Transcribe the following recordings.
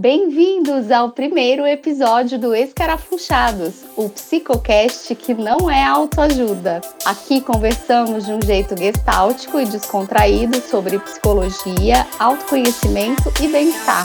Bem-vindos ao primeiro episódio do Escarafunchados, o psicocast que não é autoajuda. Aqui conversamos de um jeito gestáltico e descontraído sobre psicologia, autoconhecimento e bem-estar.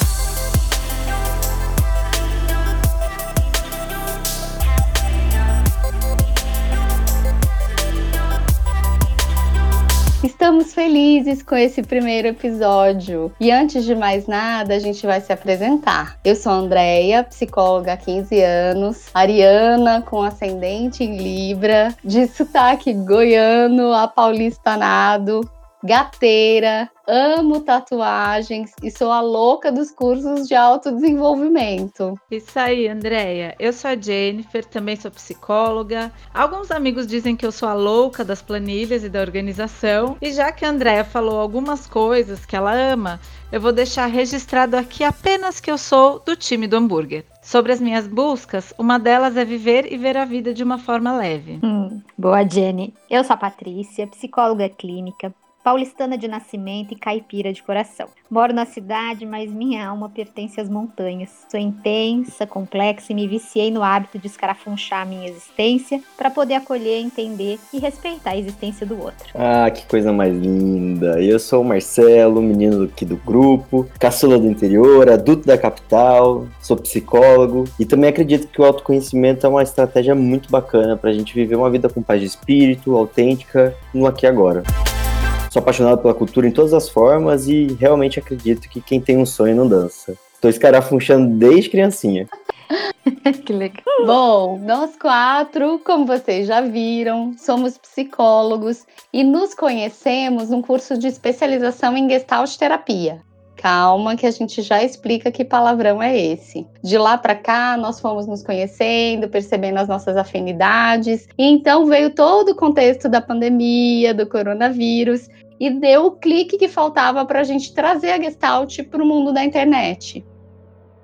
Estamos felizes com esse primeiro episódio. E antes de mais nada, a gente vai se apresentar. Eu sou a Andrea, psicóloga há 15 anos, ariana com ascendente em Libra, de sotaque goiano, apaulistanado, gateira, amo tatuagens e sou a louca dos cursos de autodesenvolvimento. Isso aí, Andréia. Eu sou a Jennifer, também sou psicóloga. Alguns amigos dizem que eu sou a louca das planilhas e da organização. E já que a Andréia falou algumas coisas que ela ama, eu vou deixar registrado aqui apenas que eu sou do time do hambúrguer. Sobre as minhas buscas, uma delas é viver e ver a vida de uma forma leve. Hum, boa, Jenny. Eu sou a Patrícia, psicóloga clínica, paulistana de nascimento e caipira de coração. Moro na cidade, mas minha alma pertence às montanhas. Sou intensa, complexa e me viciei no hábito de escarafunchar a minha existência para poder acolher, entender e respeitar a existência do outro. Ah, que coisa mais linda! Eu sou o Marcelo, menino aqui do grupo, caçula do interior, adulto da capital, sou psicólogo e também acredito que o autoconhecimento é uma estratégia muito bacana para a gente viver uma vida com paz de espírito, autêntica, no aqui e agora. Sou apaixonado pela cultura em todas as formas e realmente acredito que quem tem um sonho não dança. Tô escarafunchando desde criancinha. que legal. Bom, nós quatro, como vocês já viram, somos psicólogos e nos conhecemos num curso de especialização em Gestalt terapia. Calma, que a gente já explica que palavrão é esse. De lá para cá, nós fomos nos conhecendo, percebendo as nossas afinidades, e então veio todo o contexto da pandemia, do coronavírus, e deu o clique que faltava para a gente trazer a Gestalt para o mundo da internet.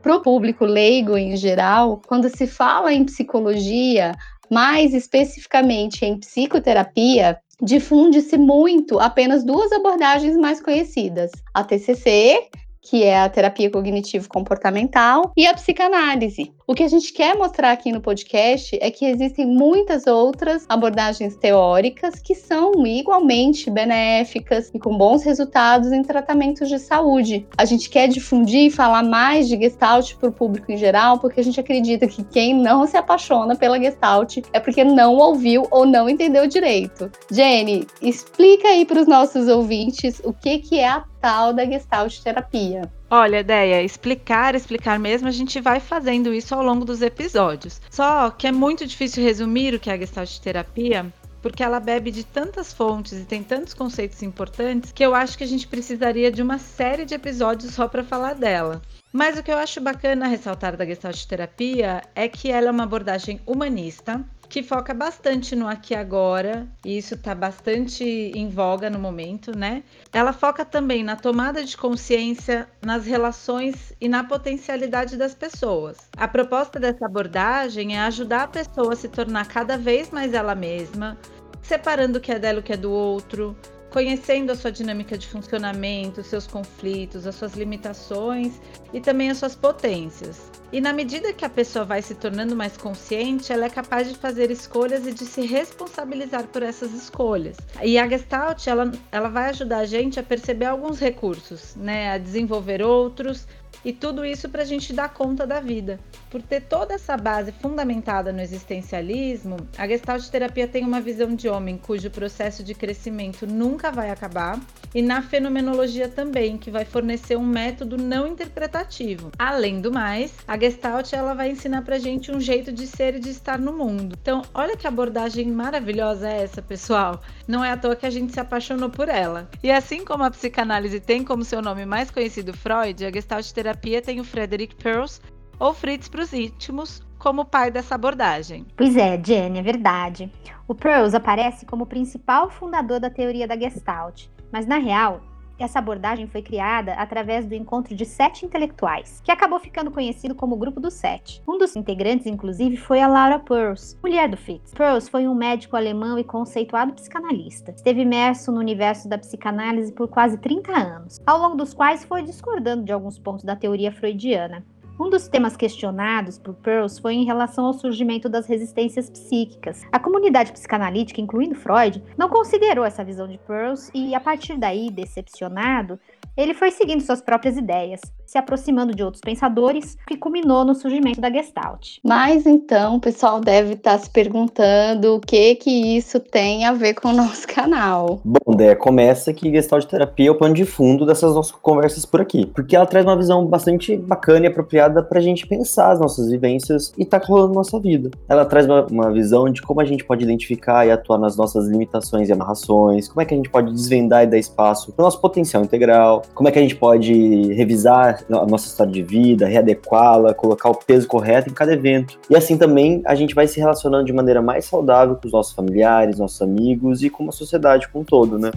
Para o público leigo em geral, quando se fala em psicologia, mais especificamente em psicoterapia, difunde-se muito apenas duas abordagens mais conhecidas: a TCC, que é a terapia cognitivo-comportamental, e a psicanálise. O que a gente quer mostrar aqui no podcast é que existem muitas outras abordagens teóricas que são igualmente benéficas e com bons resultados em tratamentos de saúde. A gente quer difundir e falar mais de Gestalt para o público em geral, porque a gente acredita que quem não se apaixona pela Gestalt é porque não ouviu ou não entendeu direito. Jenny, explica aí para os nossos ouvintes o que, que é a tal da Gestalt terapia. Olha, ideia, explicar, explicar mesmo, a gente vai fazendo isso ao longo dos episódios. Só que é muito difícil resumir o que é a Gestalt terapia, porque ela bebe de tantas fontes e tem tantos conceitos importantes que eu acho que a gente precisaria de uma série de episódios só para falar dela. Mas o que eu acho bacana ressaltar da Gestalt terapia é que ela é uma abordagem humanista, que foca bastante no aqui e agora, e isso está bastante em voga no momento, né? Ela foca também na tomada de consciência, nas relações e na potencialidade das pessoas. A proposta dessa abordagem é ajudar a pessoa a se tornar cada vez mais ela mesma, separando o que é dela e o que é do outro, conhecendo a sua dinâmica de funcionamento, seus conflitos, as suas limitações e também as suas potências. E na medida que a pessoa vai se tornando mais consciente, ela é capaz de fazer escolhas e de se responsabilizar por essas escolhas. E a Gestalt, ela, ela vai ajudar a gente a perceber alguns recursos, né, a desenvolver outros, e tudo isso para a gente dar conta da vida. Por ter toda essa base fundamentada no existencialismo, a Gestalt terapia tem uma visão de homem cujo processo de crescimento nunca vai acabar, e na fenomenologia também, que vai fornecer um método não interpretativo. Além do mais, a Gestalt ela vai ensinar para a gente um jeito de ser e de estar no mundo. Então, olha que abordagem maravilhosa é essa, pessoal. Não é à toa que a gente se apaixonou por ela. E assim como a psicanálise tem como seu nome mais conhecido Freud, a Gestalt terapia tem o Frederick Pearls, ou Fritz para os íntimos, como pai dessa abordagem. Pois é, Jenny, é verdade. O Pearls aparece como principal fundador da teoria da Gestalt, mas na real, essa abordagem foi criada através do encontro de sete intelectuais, que acabou ficando conhecido como o Grupo dos Sete. Um dos integrantes, inclusive, foi a Laura Pearls, mulher do Fritz. Pearls foi um médico alemão e conceituado psicanalista. Esteve imerso no universo da psicanálise por quase 30 anos, ao longo dos quais foi discordando de alguns pontos da teoria freudiana. Um dos temas questionados por Peirce foi em relação ao surgimento das resistências psíquicas. A comunidade psicanalítica, incluindo Freud, não considerou essa visão de Peirce e, a partir daí, decepcionado, ele foi seguindo suas próprias ideias, se aproximando de outros pensadores, que culminou no surgimento da Gestalt. Mas então o pessoal deve estar tá se perguntando o que que isso tem a ver com o nosso canal. Bom, Dé, começa que Gestalt terapia é o pano de fundo dessas nossas conversas por aqui, porque ela traz uma visão bastante bacana e apropriada para a gente pensar as nossas vivências e tá rolando nossa vida. Ela traz uma, uma visão de como a gente pode identificar e atuar nas nossas limitações e amarrações, como é que a gente pode desvendar e dar espaço para o nosso potencial integral, como é que a gente pode revisar a nossa história de vida, readequá-la, colocar o peso correto em cada evento. E assim também a gente vai se relacionando de maneira mais saudável com os nossos familiares, nossos amigos e com a sociedade como um todo, né?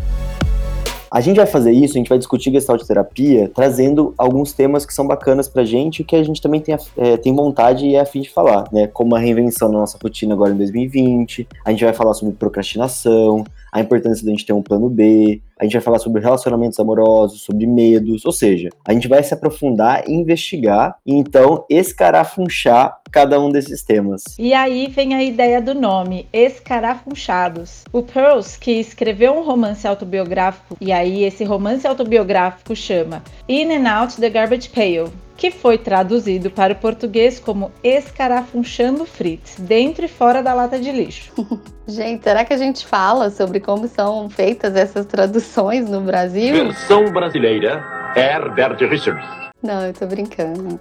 A gente vai fazer isso, a gente vai discutir gestalt terapia, trazendo alguns temas que são bacanas pra gente e que a gente também tem, é, tem vontade e é afim de falar, né? Como a reinvenção da nossa rotina agora em 2020, a gente vai falar sobre procrastinação, a importância da gente ter um plano B, a gente vai falar sobre relacionamentos amorosos, sobre medos, ou seja, a gente vai se aprofundar e investigar e então escarafunchar cada um desses temas. E aí vem a ideia do nome, Escarafunchados. O Pearls, que escreveu um romance autobiográfico, e aí esse romance autobiográfico chama In and Out the Garbage Pail, que foi traduzido para o português como Escarafunchando Fritz, dentro e fora da lata de lixo. Gente, será que a gente fala sobre como são feitas essas traduções no Brasil? Versão brasileira, Herbert Richards. Não, eu tô brincando.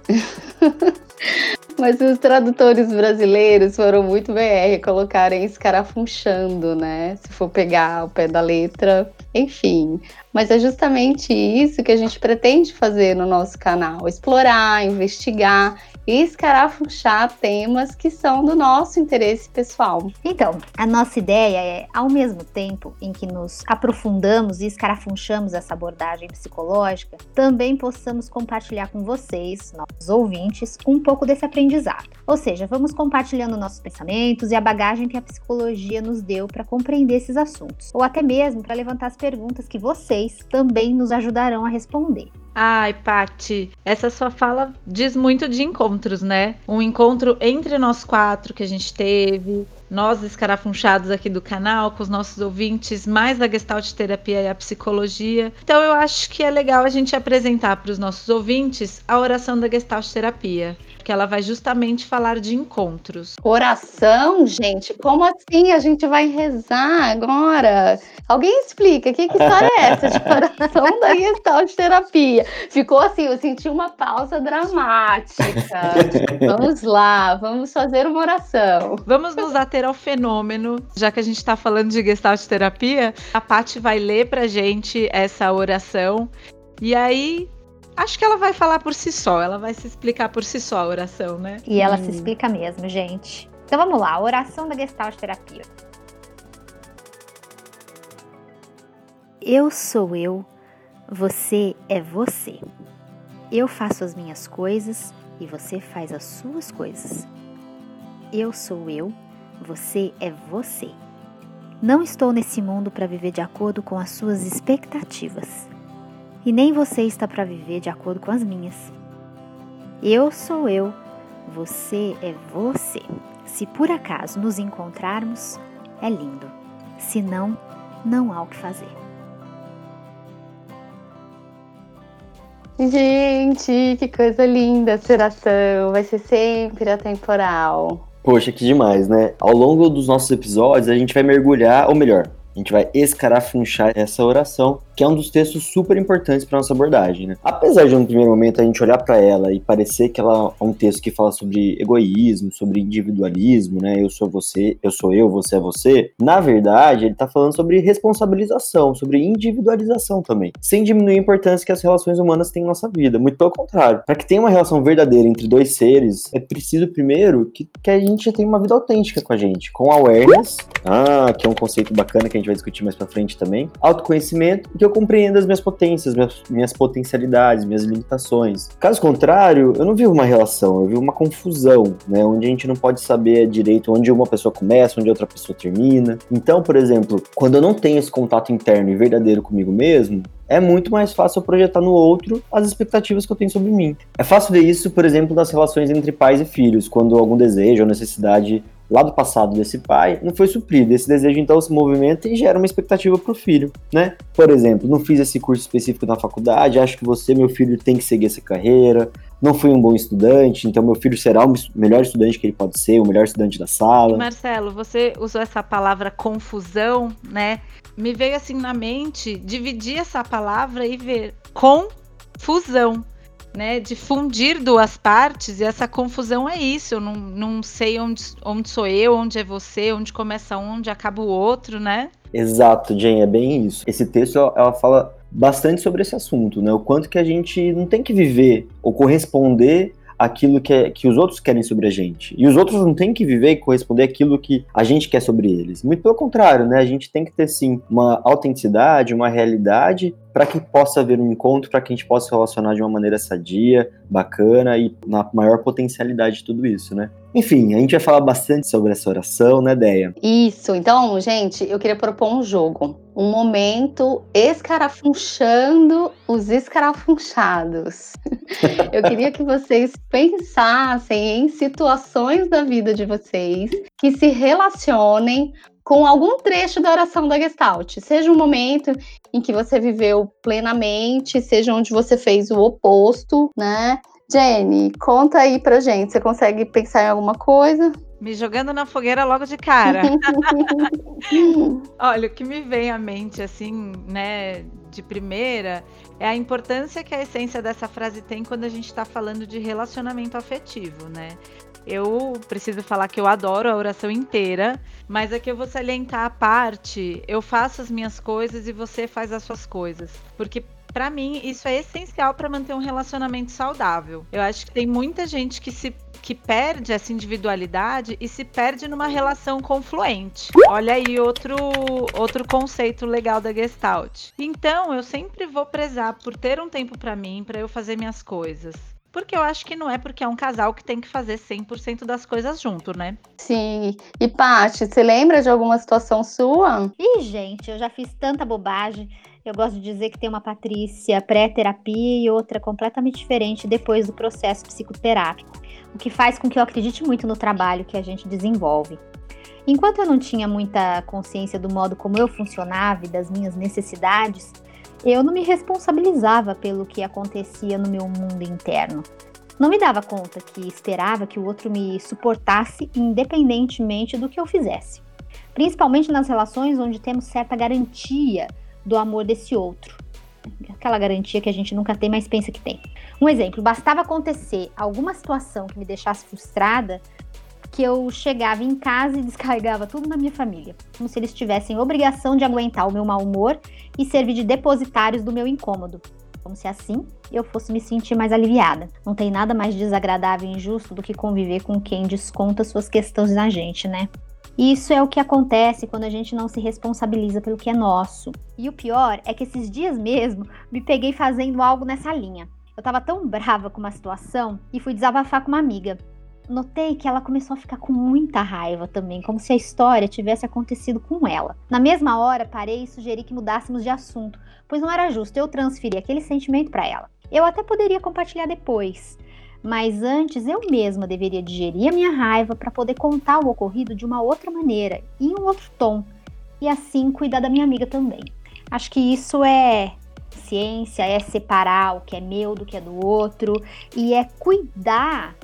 Mas os tradutores brasileiros foram muito BR colocarem escarafunchando, né? Se for pegar o pé da letra, enfim. Mas é justamente isso que a gente pretende fazer no nosso canal: explorar, investigar e escarafunchar temas que são do nosso interesse pessoal. Então, a nossa ideia é, ao mesmo tempo em que nos aprofundamos e escarafunchamos essa abordagem psicológica, também possamos compartilhar com vocês, nossos ouvintes, um pouco desse aprendizado. Ou seja, vamos compartilhando nossos pensamentos e a bagagem que a psicologia nos deu para compreender esses assuntos, ou até mesmo para levantar as perguntas que vocês também nos ajudarão a responder. Ai, Pati, essa sua fala diz muito de encontros, né? Um encontro entre nós quatro que a gente teve, nós escarafunchados aqui do canal, com os nossos ouvintes, mais a Gestalt Terapia e a psicologia. Então eu acho que é legal a gente apresentar para os nossos ouvintes a oração da Gestalt Terapia que ela vai justamente falar de encontros. Oração, gente? Como assim a gente vai rezar agora? Alguém explica, que, que história é essa de oração da Gestalt terapia? Ficou assim, eu senti uma pausa dramática. vamos lá, vamos fazer uma oração. Vamos nos ater ao fenômeno, já que a gente está falando de Gestalt terapia, a Paty vai ler pra gente essa oração. E aí, Acho que ela vai falar por si só, ela vai se explicar por si só a oração, né? E ela hum. se explica mesmo, gente. Então vamos lá, oração da Gestalt Terapia. Eu sou eu, você é você. Eu faço as minhas coisas e você faz as suas coisas. Eu sou eu, você é você. Não estou nesse mundo para viver de acordo com as suas expectativas e nem você está para viver de acordo com as minhas. Eu sou eu, você é você. Se por acaso nos encontrarmos, é lindo. Se não, não há o que fazer. Gente, que coisa linda essa oração. Vai ser sempre atemporal. Poxa, que demais, né? Ao longo dos nossos episódios, a gente vai mergulhar, ou melhor, a gente vai escarafunchar essa oração que é um dos textos super importantes para nossa abordagem, né? Apesar de no primeiro momento a gente olhar para ela e parecer que ela é um texto que fala sobre egoísmo, sobre individualismo, né? Eu sou você, eu sou eu, você é você. Na verdade, ele está falando sobre responsabilização, sobre individualização também, sem diminuir a importância que as relações humanas têm em nossa vida. Muito pelo contrário. Para que tenha uma relação verdadeira entre dois seres, é preciso primeiro que, que a gente tenha uma vida autêntica com a gente, com awareness, ah, que é um conceito bacana que a gente vai discutir mais para frente também, autoconhecimento que eu compreenda as minhas potências, minhas, minhas potencialidades, minhas limitações. Caso contrário, eu não vivo uma relação, eu vivo uma confusão, né? Onde a gente não pode saber direito onde uma pessoa começa, onde outra pessoa termina. Então, por exemplo, quando eu não tenho esse contato interno e verdadeiro comigo mesmo, é muito mais fácil eu projetar no outro as expectativas que eu tenho sobre mim. É fácil ver isso, por exemplo, nas relações entre pais e filhos, quando algum desejo ou necessidade lá do passado desse pai não foi suprido. Esse desejo então se movimenta e gera uma expectativa para o filho, né? Por exemplo, não fiz esse curso específico na faculdade, acho que você, meu filho, tem que seguir essa carreira. Não fui um bom estudante, então meu filho será o melhor estudante que ele pode ser, o melhor estudante da sala. Marcelo, você usou essa palavra confusão, né? Me veio assim na mente dividir essa palavra e ver confusão né, de fundir duas partes, e essa confusão é isso. Eu não, não sei onde, onde sou eu, onde é você, onde começa um, onde acaba o outro, né? Exato, Jane, é bem isso. Esse texto ela fala bastante sobre esse assunto, né? O quanto que a gente não tem que viver ou corresponder aquilo que, é, que os outros querem sobre a gente. E os outros não têm que viver e corresponder aquilo que a gente quer sobre eles. Muito pelo contrário, né? A gente tem que ter sim uma autenticidade, uma realidade para que possa haver um encontro, para que a gente possa se relacionar de uma maneira sadia, bacana e na maior potencialidade de tudo isso, né? Enfim, a gente vai falar bastante sobre essa oração, né, Deia? Isso. Então, gente, eu queria propor um jogo. Um momento escarafunchando os escarafunchados. eu queria que vocês pensassem em situações da vida de vocês que se relacionem com algum trecho da oração da Gestalt. Seja um momento em que você viveu plenamente, seja onde você fez o oposto, né? Jenny, conta aí pra gente. Você consegue pensar em alguma coisa? Me jogando na fogueira logo de cara. Olha, o que me vem à mente, assim, né, de primeira, é a importância que a essência dessa frase tem quando a gente está falando de relacionamento afetivo, né? Eu preciso falar que eu adoro a oração inteira, mas aqui eu vou salientar a parte, eu faço as minhas coisas e você faz as suas coisas. Porque para mim isso é essencial para manter um relacionamento saudável. Eu acho que tem muita gente que se que perde essa individualidade e se perde numa relação confluente. Olha aí outro outro conceito legal da Gestalt. Então, eu sempre vou prezar por ter um tempo para mim, para eu fazer minhas coisas. Porque eu acho que não é porque é um casal que tem que fazer 100% das coisas junto, né? Sim. E Paty, você lembra de alguma situação sua? Ih, gente, eu já fiz tanta bobagem. Eu gosto de dizer que tem uma Patrícia pré-terapia e outra completamente diferente depois do processo psicoterápico, o que faz com que eu acredite muito no trabalho que a gente desenvolve. Enquanto eu não tinha muita consciência do modo como eu funcionava e das minhas necessidades, eu não me responsabilizava pelo que acontecia no meu mundo interno. Não me dava conta que esperava que o outro me suportasse independentemente do que eu fizesse. Principalmente nas relações onde temos certa garantia do amor desse outro. Aquela garantia que a gente nunca tem, mas pensa que tem. Um exemplo: bastava acontecer alguma situação que me deixasse frustrada que eu chegava em casa e descarregava tudo na minha família, como se eles tivessem obrigação de aguentar o meu mau humor e servir de depositários do meu incômodo. Como se assim eu fosse me sentir mais aliviada. Não tem nada mais desagradável e injusto do que conviver com quem desconta suas questões na gente, né? Isso é o que acontece quando a gente não se responsabiliza pelo que é nosso. E o pior é que esses dias mesmo me peguei fazendo algo nessa linha. Eu tava tão brava com uma situação e fui desabafar com uma amiga notei que ela começou a ficar com muita raiva também, como se a história tivesse acontecido com ela. Na mesma hora, parei e sugeri que mudássemos de assunto, pois não era justo eu transferir aquele sentimento para ela. Eu até poderia compartilhar depois, mas antes eu mesma deveria digerir a minha raiva para poder contar o ocorrido de uma outra maneira, em um outro tom, e assim cuidar da minha amiga também. Acho que isso é ciência, é separar o que é meu do que é do outro e é cuidar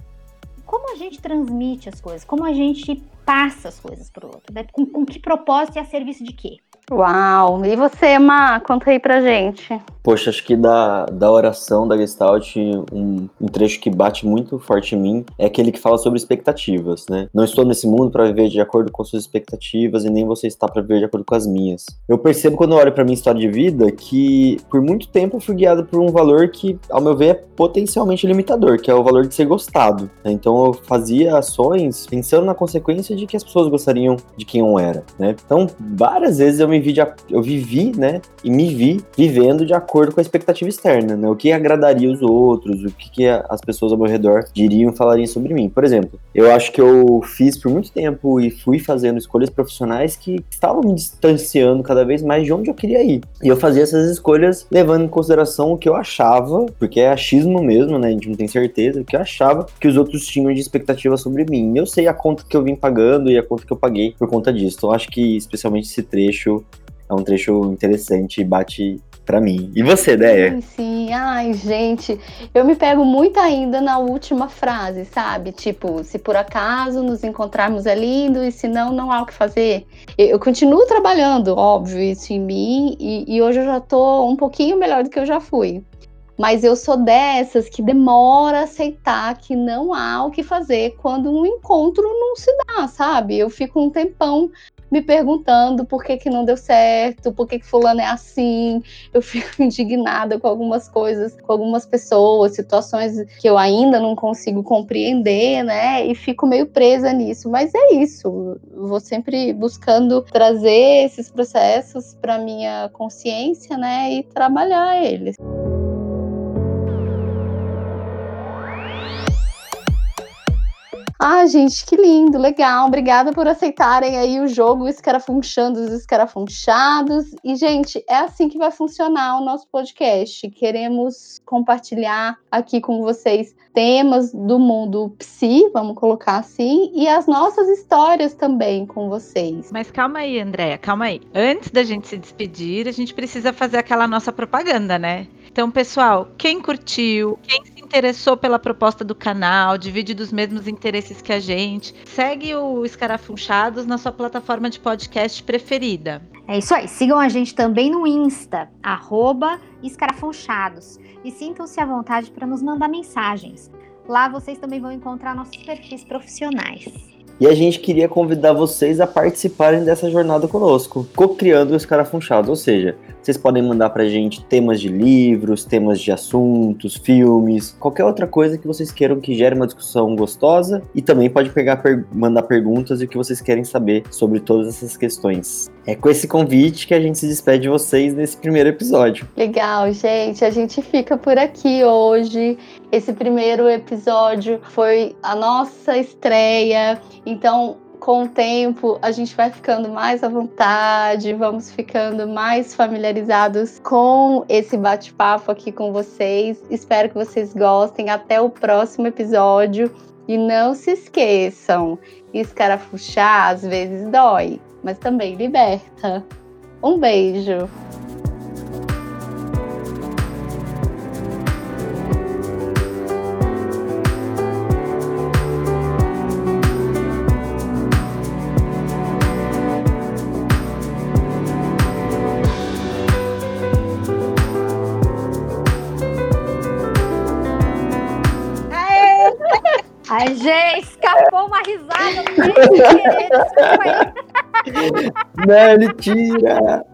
como a gente transmite as coisas, como a gente passa as coisas para o outro, né? com, com que propósito e a serviço de quê? Uau! E você, Ma, conta aí pra gente. Poxa, acho que da, da oração da Gestalt, um, um trecho que bate muito forte em mim é aquele que fala sobre expectativas, né? Não estou nesse mundo para viver de acordo com suas expectativas e nem você está para viver de acordo com as minhas. Eu percebo quando eu olho para minha história de vida que por muito tempo eu fui guiado por um valor que, ao meu ver, é potencialmente limitador, que é o valor de ser gostado. Né? Então eu fazia ações pensando na consequência de que as pessoas gostariam de quem eu era, né? Então várias vezes eu me me vi de, eu vivi, né, e me vi vivendo de acordo com a expectativa externa, né? O que agradaria os outros, o que, que as pessoas ao meu redor diriam, falariam sobre mim. Por exemplo, eu acho que eu fiz por muito tempo e fui fazendo escolhas profissionais que estavam me distanciando cada vez mais de onde eu queria ir. E eu fazia essas escolhas levando em consideração o que eu achava, porque é achismo mesmo, né? A gente não tem certeza, o que eu achava que os outros tinham de expectativa sobre mim. Eu sei a conta que eu vim pagando e a conta que eu paguei por conta disso. Então, acho que especialmente esse trecho é um trecho interessante e bate para mim. E você, Deia? Sim, sim, ai, gente, eu me pego muito ainda na última frase, sabe? Tipo, se por acaso nos encontrarmos é lindo e se não, não há o que fazer. Eu, continuo trabalhando, óbvio, isso em mim e, e hoje eu já tô um pouquinho melhor do que eu já fui. Mas eu sou dessas que demora a aceitar que não há o que fazer quando um encontro não se dá, sabe? Eu fico um tempão me perguntando por que, que não deu certo, por que, que fulano é assim. Eu fico indignada com algumas coisas, com algumas pessoas, situações que eu ainda não consigo compreender, né? E fico meio presa nisso. Mas é isso. Vou sempre buscando trazer esses processos para minha consciência, né? E trabalhar eles. Ah, gente, que lindo, legal. Obrigada por aceitarem aí o jogo Escarafunchando os Escarafunchados. E, gente, é assim que vai funcionar o nosso podcast. Queremos compartilhar aqui com vocês temas do mundo psi, vamos colocar assim, e as nossas histórias também com vocês. Mas calma aí, Andréia, calma aí. Antes da gente se despedir, a gente precisa fazer aquela nossa propaganda, né? Então, pessoal, quem curtiu, quem se interessou pela proposta do canal, divide dos mesmos interesses que a gente, segue o Escarafunchados na sua plataforma de podcast preferida. É isso aí. Sigam a gente também no Insta, Escarafunchados. E sintam-se à vontade para nos mandar mensagens. Lá vocês também vão encontrar nossos perfis profissionais. E a gente queria convidar vocês a participarem dessa jornada conosco, co-criando o Escarafunchados, ou seja, vocês podem mandar pra gente temas de livros, temas de assuntos, filmes, qualquer outra coisa que vocês queiram que gere uma discussão gostosa e também pode pegar mandar perguntas e o que vocês querem saber sobre todas essas questões. É com esse convite que a gente se despede de vocês nesse primeiro episódio. Legal, gente. A gente fica por aqui hoje. Esse primeiro episódio foi a nossa estreia. Então, com o tempo, a gente vai ficando mais à vontade, vamos ficando mais familiarizados com esse bate-papo aqui com vocês. Espero que vocês gostem. Até o próximo episódio. E não se esqueçam, escarafuchar às vezes dói, mas também liberta. Um beijo! Ai, gente, escapou uma risada. Não, Não, ele tira!